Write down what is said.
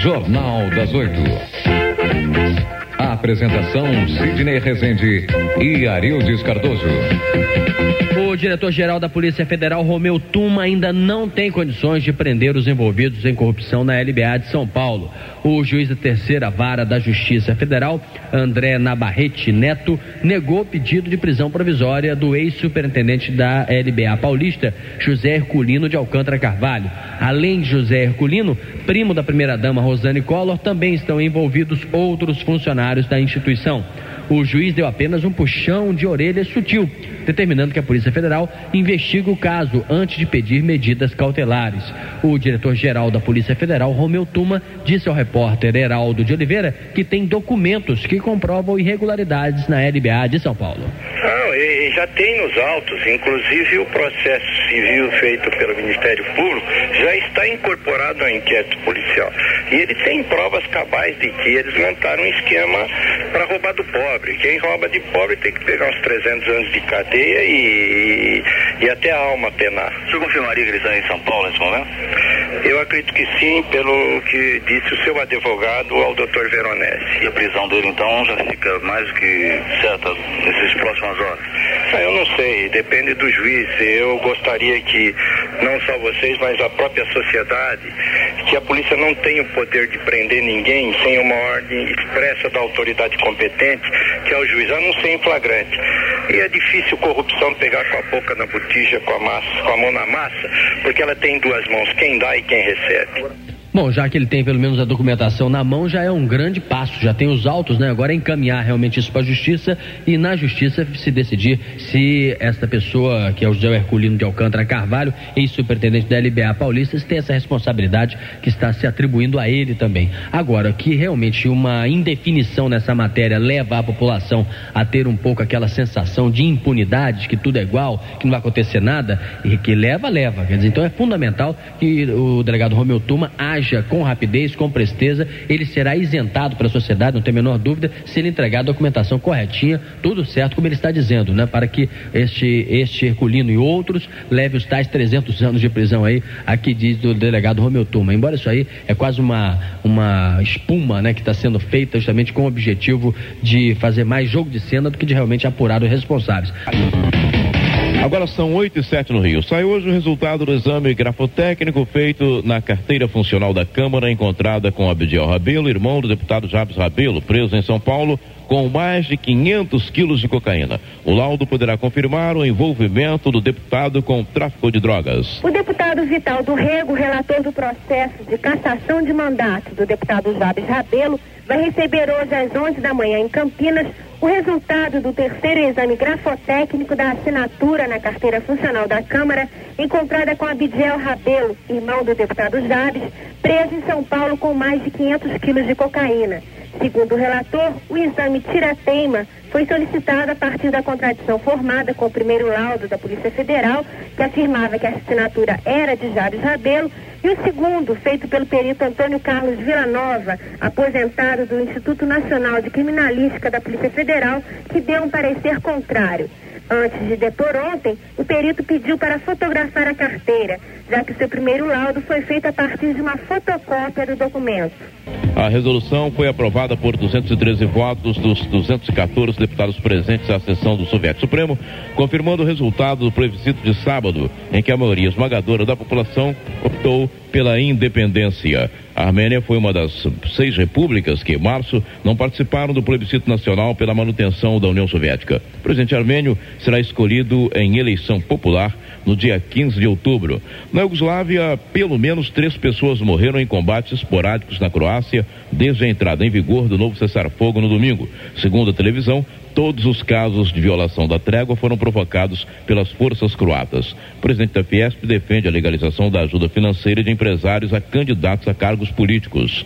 Jornal das Oito. Apresentação Sidney Rezende e Arildes Cardoso. O diretor-geral da Polícia Federal, Romeu Tuma, ainda não tem condições de prender os envolvidos em corrupção na LBA de São Paulo. O juiz da terceira vara da Justiça Federal, André Nabarrete Neto, negou o pedido de prisão provisória do ex-superintendente da LBA paulista, José Herculino de Alcântara Carvalho. Além de José Herculino, primo da primeira-dama Rosane Collor, também estão envolvidos outros funcionários da instituição. O juiz deu apenas um puxão de orelha sutil, determinando que a Polícia Federal investigue o caso antes de pedir medidas cautelares. O diretor-geral da Polícia Federal, Romeu Tuma, disse ao repórter Heraldo de Oliveira que tem documentos que comprovam irregularidades na LBA de São Paulo. Não, e já tem nos autos, inclusive o processo civil feito pelo Ministério Público já está incorporado ao inquérito policial. E ele tem provas cabais de que eles montaram um esquema para roubar do pobre. Quem rouba de pobre tem que pegar uns 300 anos de cadeia e, e até a alma penar. O senhor confirmaria que eles estão em São Paulo nesse momento? Eu acredito que sim, pelo que disse o seu advogado ao Dr. Veronese. E a prisão dele então já fica mais do que certa nessas próximas horas? Ah, eu não sei, depende do juiz. Eu gostaria que não só vocês, mas a própria sociedade, que a polícia não tenha o poder de prender ninguém sem uma ordem expressa da autoridade competente, que é o juiz, a não ser em flagrante. E é difícil corrupção pegar com a boca na botija, com a massa, com a mão na massa, porque ela tem duas mãos, quem dá e quem recebe. Bom, já que ele tem pelo menos a documentação na mão, já é um grande passo, já tem os autos, né? Agora é encaminhar realmente isso para a justiça e na justiça se decidir se esta pessoa, que é o José Herculino de Alcântara Carvalho, ex-superintendente da LBA Paulista, tem essa responsabilidade que está se atribuindo a ele também. Agora, que realmente uma indefinição nessa matéria leva a população a ter um pouco aquela sensação de impunidade, que tudo é igual, que não vai acontecer nada, e que leva, leva. Quer dizer, então é fundamental que o delegado Romeu Tuma haja com rapidez, com presteza, ele será isentado para a sociedade, não tem a menor dúvida, se ele entregar a documentação corretinha, tudo certo, como ele está dizendo, né? Para que este, este Herculino e outros leve os tais 300 anos de prisão aí, aqui diz o delegado Romeu Tuma. Embora isso aí é quase uma, uma espuma, né? Que está sendo feita justamente com o objetivo de fazer mais jogo de cena do que de realmente apurar os responsáveis. Agora são 8 e 7 no Rio. Sai hoje o resultado do exame grafotécnico feito na carteira funcional da Câmara, encontrada com Abdiel Rabelo, irmão do deputado Jabes Rabelo, preso em São Paulo, com mais de 500 quilos de cocaína. O laudo poderá confirmar o envolvimento do deputado com o tráfico de drogas. O deputado Vital do Rego, relator do processo de cassação de mandato do deputado Jabes Rabelo, vai receber hoje às 11 da manhã em Campinas o resultado do terceiro exame grafotécnico da assinatura na carteira funcional da Câmara, encontrada com Abidiel Rabelo, irmão do deputado Jabes, preso em São Paulo com mais de 500 quilos de cocaína. Segundo o relator, o exame tira-teima foi solicitado a partir da contradição formada com o primeiro laudo da Polícia Federal, que afirmava que a assinatura era de Jabes Rabelo, e o segundo, feito pelo perito Antônio Carlos Villanova, aposentado do Instituto Nacional de Criminalística da Polícia Federal, que deu um parecer contrário. Antes de depor ontem, o perito pediu para fotografar a carteira, já que seu primeiro laudo foi feito a partir de uma fotocópia do documento. A resolução foi aprovada por 213 votos dos 214 deputados presentes à sessão do Soviético Supremo, confirmando o resultado do plebiscito de sábado, em que a maioria esmagadora da população optou pela independência. A Armênia foi uma das seis repúblicas que, em março, não participaram do plebiscito nacional pela manutenção da União Soviética. O presidente armênio será escolhido em eleição popular no dia 15 de outubro. Na Iugoslávia, pelo menos três pessoas morreram em combates esporádicos na Croácia desde a entrada em vigor do novo cessar-fogo no domingo. Segundo a televisão, todos os casos de violação da trégua foram provocados pelas forças croatas. O presidente da Fiesp defende a legalização da ajuda financeira de empresários a candidatos a cargos políticos.